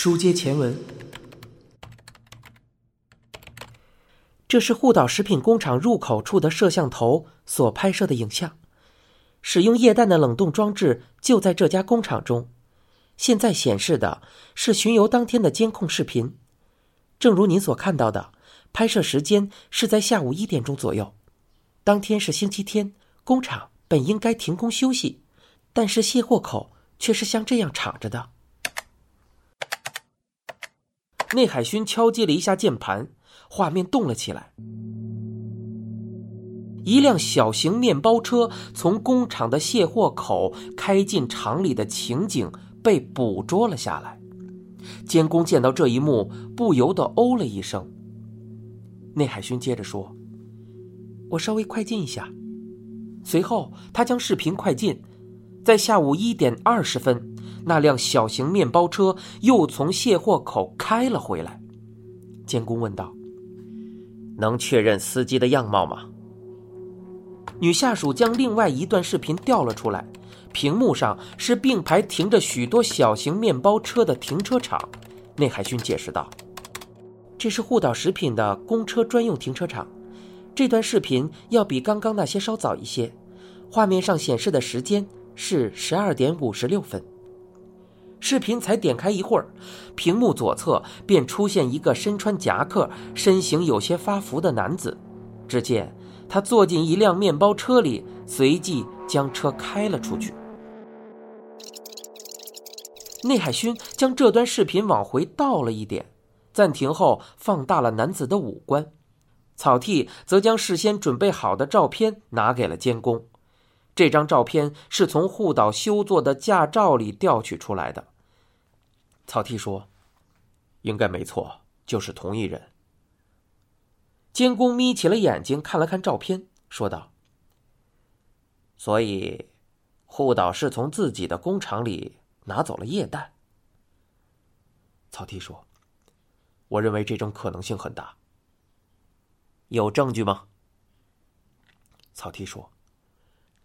书接前文，这是护岛食品工厂入口处的摄像头所拍摄的影像。使用液氮的冷冻装置就在这家工厂中。现在显示的是巡游当天的监控视频。正如您所看到的，拍摄时间是在下午一点钟左右。当天是星期天，工厂本应该停工休息，但是卸货口却是像这样敞着的。内海勋敲击了一下键盘，画面动了起来。一辆小型面包车从工厂的卸货口开进厂里的情景被捕捉了下来。监工见到这一幕，不由得哦了一声。内海勋接着说：“我稍微快进一下。”随后，他将视频快进，在下午一点二十分。那辆小型面包车又从卸货口开了回来，监工问道：“能确认司机的样貌吗？”女下属将另外一段视频调了出来，屏幕上是并排停着许多小型面包车的停车场。内海勋解释道：“这是护岛食品的公车专用停车场。这段视频要比刚刚那些稍早一些，画面上显示的时间是十二点五十六分。”视频才点开一会儿，屏幕左侧便出现一个身穿夹克、身形有些发福的男子。只见他坐进一辆面包车里，随即将车开了出去。内海勋将这段视频往回倒了一点，暂停后放大了男子的五官。草剃则将事先准备好的照片拿给了监工。这张照片是从护岛修作的驾照里调取出来的。草剃说：“应该没错，就是同一人。”监工眯起了眼睛，看了看照片，说道：“所以，护岛是从自己的工厂里拿走了液氮。”草剃说：“我认为这种可能性很大。有证据吗？”草剃说。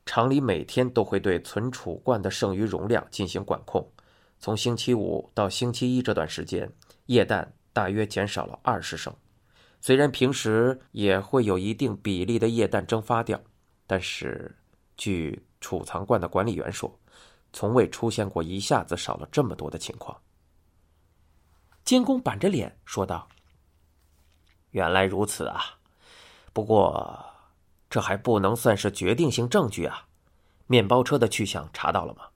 厂里每天都会对存储罐的剩余容量进行管控。从星期五到星期一这段时间，液氮大约减少了二十升。虽然平时也会有一定比例的液氮蒸发掉，但是据储藏罐的管理员说，从未出现过一下子少了这么多的情况。监工板着脸说道：“原来如此啊，不过……”这还不能算是决定性证据啊！面包车的去向查到了吗？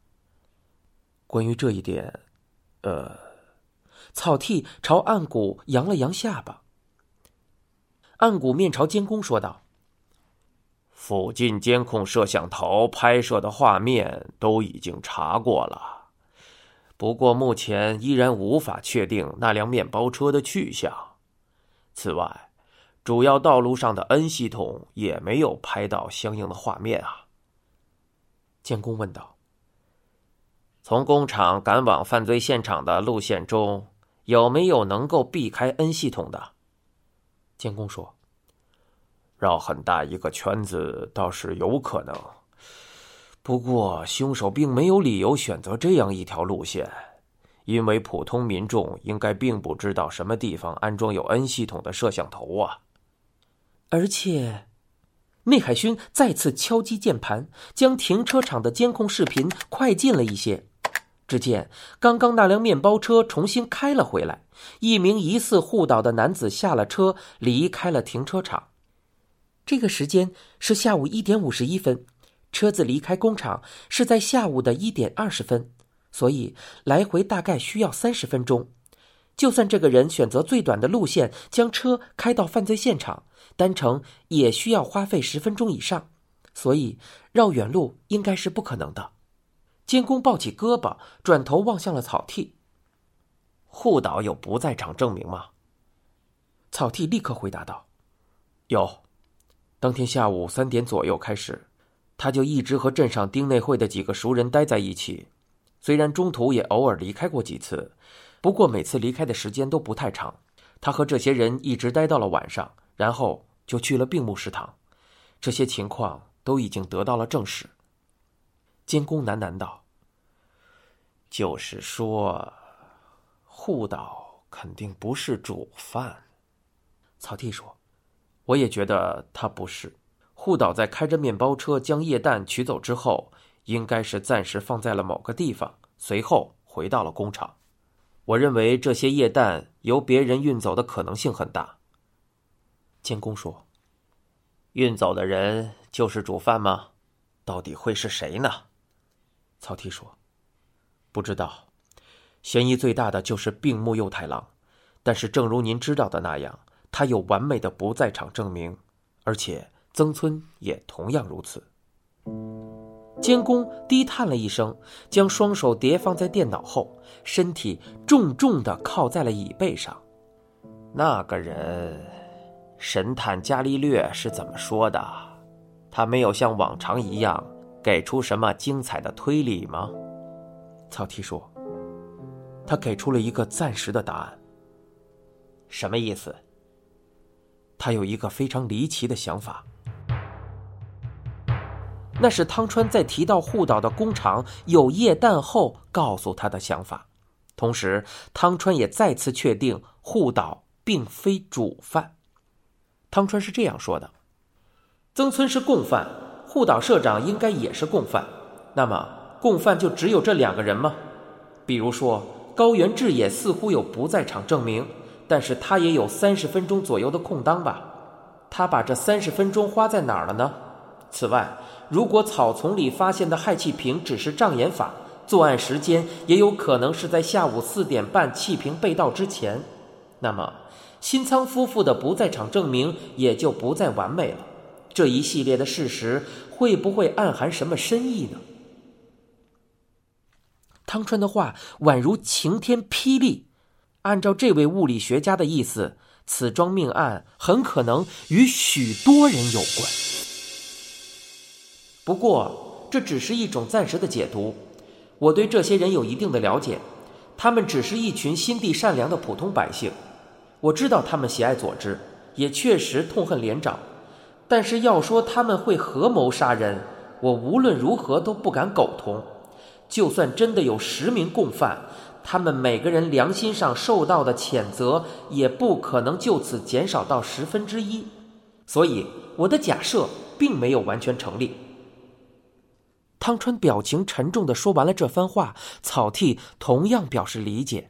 关于这一点，呃，草剃朝岸谷扬了扬下巴。岸谷面朝监工说道：“附近监控摄像头拍摄的画面都已经查过了，不过目前依然无法确定那辆面包车的去向。此外。”主要道路上的 N 系统也没有拍到相应的画面啊。建工问道：“从工厂赶往犯罪现场的路线中，有没有能够避开 N 系统的？”建工说：“绕很大一个圈子倒是有可能，不过凶手并没有理由选择这样一条路线。”因为普通民众应该并不知道什么地方安装有 N 系统的摄像头啊。而且，内海勋再次敲击键盘，将停车场的监控视频快进了一些。只见刚刚那辆面包车重新开了回来，一名疑似护岛的男子下了车，离开了停车场。这个时间是下午一点五十一分，车子离开工厂是在下午的一点二十分，所以来回大概需要三十分钟。就算这个人选择最短的路线，将车开到犯罪现场，单程也需要花费十分钟以上，所以绕远路应该是不可能的。监工抱起胳膊，转头望向了草剃。护岛有不在场证明吗？草剃立刻回答道：“有，当天下午三点左右开始，他就一直和镇上丁内会的几个熟人待在一起，虽然中途也偶尔离开过几次。”不过每次离开的时间都不太长，他和这些人一直待到了晚上，然后就去了病木食堂。这些情况都已经得到了证实。监工喃喃道：“就是说，护岛肯定不是主犯。草剃说：“我也觉得他不是。护岛在开着面包车将液氮取走之后，应该是暂时放在了某个地方，随后回到了工厂。我认为这些液氮由别人运走的可能性很大。”监工说：“运走的人就是主犯吗？到底会是谁呢？”草剃说：“不知道。嫌疑最大的就是病木右太郎，但是正如您知道的那样。”他有完美的不在场证明，而且曾村也同样如此。监工低叹了一声，将双手叠放在电脑后，身体重重的靠在了椅背上。那个人，神探伽利略是怎么说的？他没有像往常一样给出什么精彩的推理吗？草剃说：“他给出了一个暂时的答案。什么意思？”他有一个非常离奇的想法，那是汤川在提到护岛的工厂有液氮后告诉他的想法。同时，汤川也再次确定护岛并非主犯。汤川是这样说的：“曾村是共犯，护岛社长应该也是共犯。那么，共犯就只有这两个人吗？比如说，高原智也似乎有不在场证明。”但是他也有三十分钟左右的空档吧？他把这三十分钟花在哪儿了呢？此外，如果草丛里发现的氦气瓶只是障眼法，作案时间也有可能是在下午四点半气瓶被盗之前。那么，新仓夫妇的不在场证明也就不再完美了。这一系列的事实会不会暗含什么深意呢？汤川的话宛如晴天霹雳。按照这位物理学家的意思，此桩命案很可能与许多人有关。不过，这只是一种暂时的解读。我对这些人有一定的了解，他们只是一群心地善良的普通百姓。我知道他们喜爱佐治，也确实痛恨连长。但是要说他们会合谋杀人，我无论如何都不敢苟同。就算真的有十名共犯。他们每个人良心上受到的谴责也不可能就此减少到十分之一，所以我的假设并没有完全成立。汤川表情沉重的说完了这番话，草剃同样表示理解。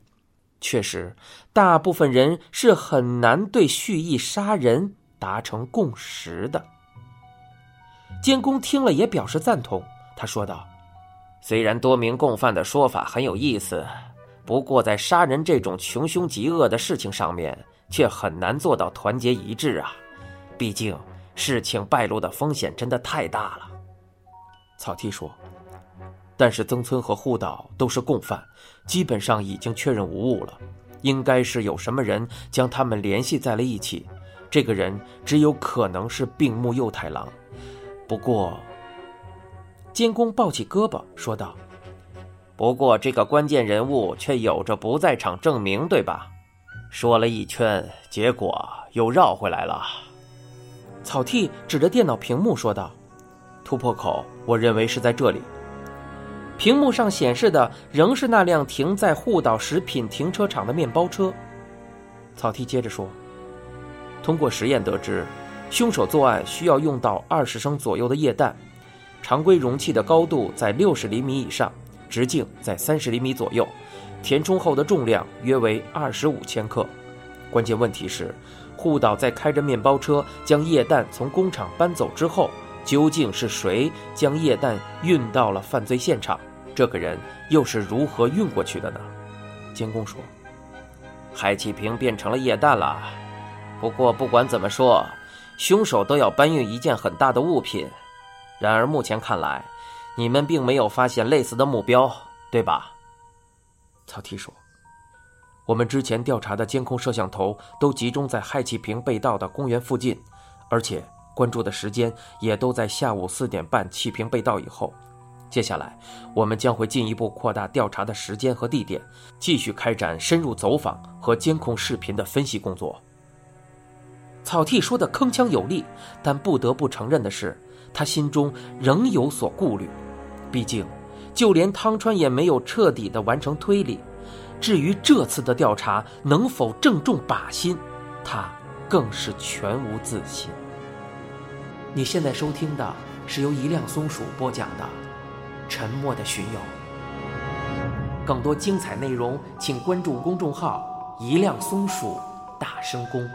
确实，大部分人是很难对蓄意杀人达成共识的。监工听了也表示赞同，他说道：“虽然多名共犯的说法很有意思。”不过，在杀人这种穷凶极恶的事情上面，却很难做到团结一致啊！毕竟，事情败露的风险真的太大了。草剃说：“但是曾村和护岛都是共犯，基本上已经确认无误了。应该是有什么人将他们联系在了一起，这个人只有可能是病木右太郎。不过，监工抱起胳膊说道。”不过，这个关键人物却有着不在场证明，对吧？说了一圈，结果又绕回来了。草剃指着电脑屏幕说道：“突破口，我认为是在这里。”屏幕上显示的仍是那辆停在护岛食品停车场的面包车。草剃接着说：“通过实验得知，凶手作案需要用到二十升左右的液氮，常规容器的高度在六十厘米以上。”直径在三十厘米左右，填充后的重量约为二十五千克。关键问题是，护岛在开着面包车将液氮从工厂搬走之后，究竟是谁将液氮运到了犯罪现场？这个人又是如何运过去的呢？监工说：“氦气瓶变成了液氮了。不过不管怎么说，凶手都要搬运一件很大的物品。然而目前看来。”你们并没有发现类似的目标，对吧？曹提说：“我们之前调查的监控摄像头都集中在氦气瓶被盗的公园附近，而且关注的时间也都在下午四点半气瓶被盗以后。接下来，我们将会进一步扩大调查的时间和地点，继续开展深入走访和监控视频的分析工作。”草剃说的铿锵有力，但不得不承认的是，他心中仍有所顾虑。毕竟，就连汤川也没有彻底的完成推理，至于这次的调查能否正中靶心，他更是全无自信。你现在收听的是由一辆松鼠播讲的《沉默的巡游》。更多精彩内容，请关注公众号“一辆松鼠大声公”。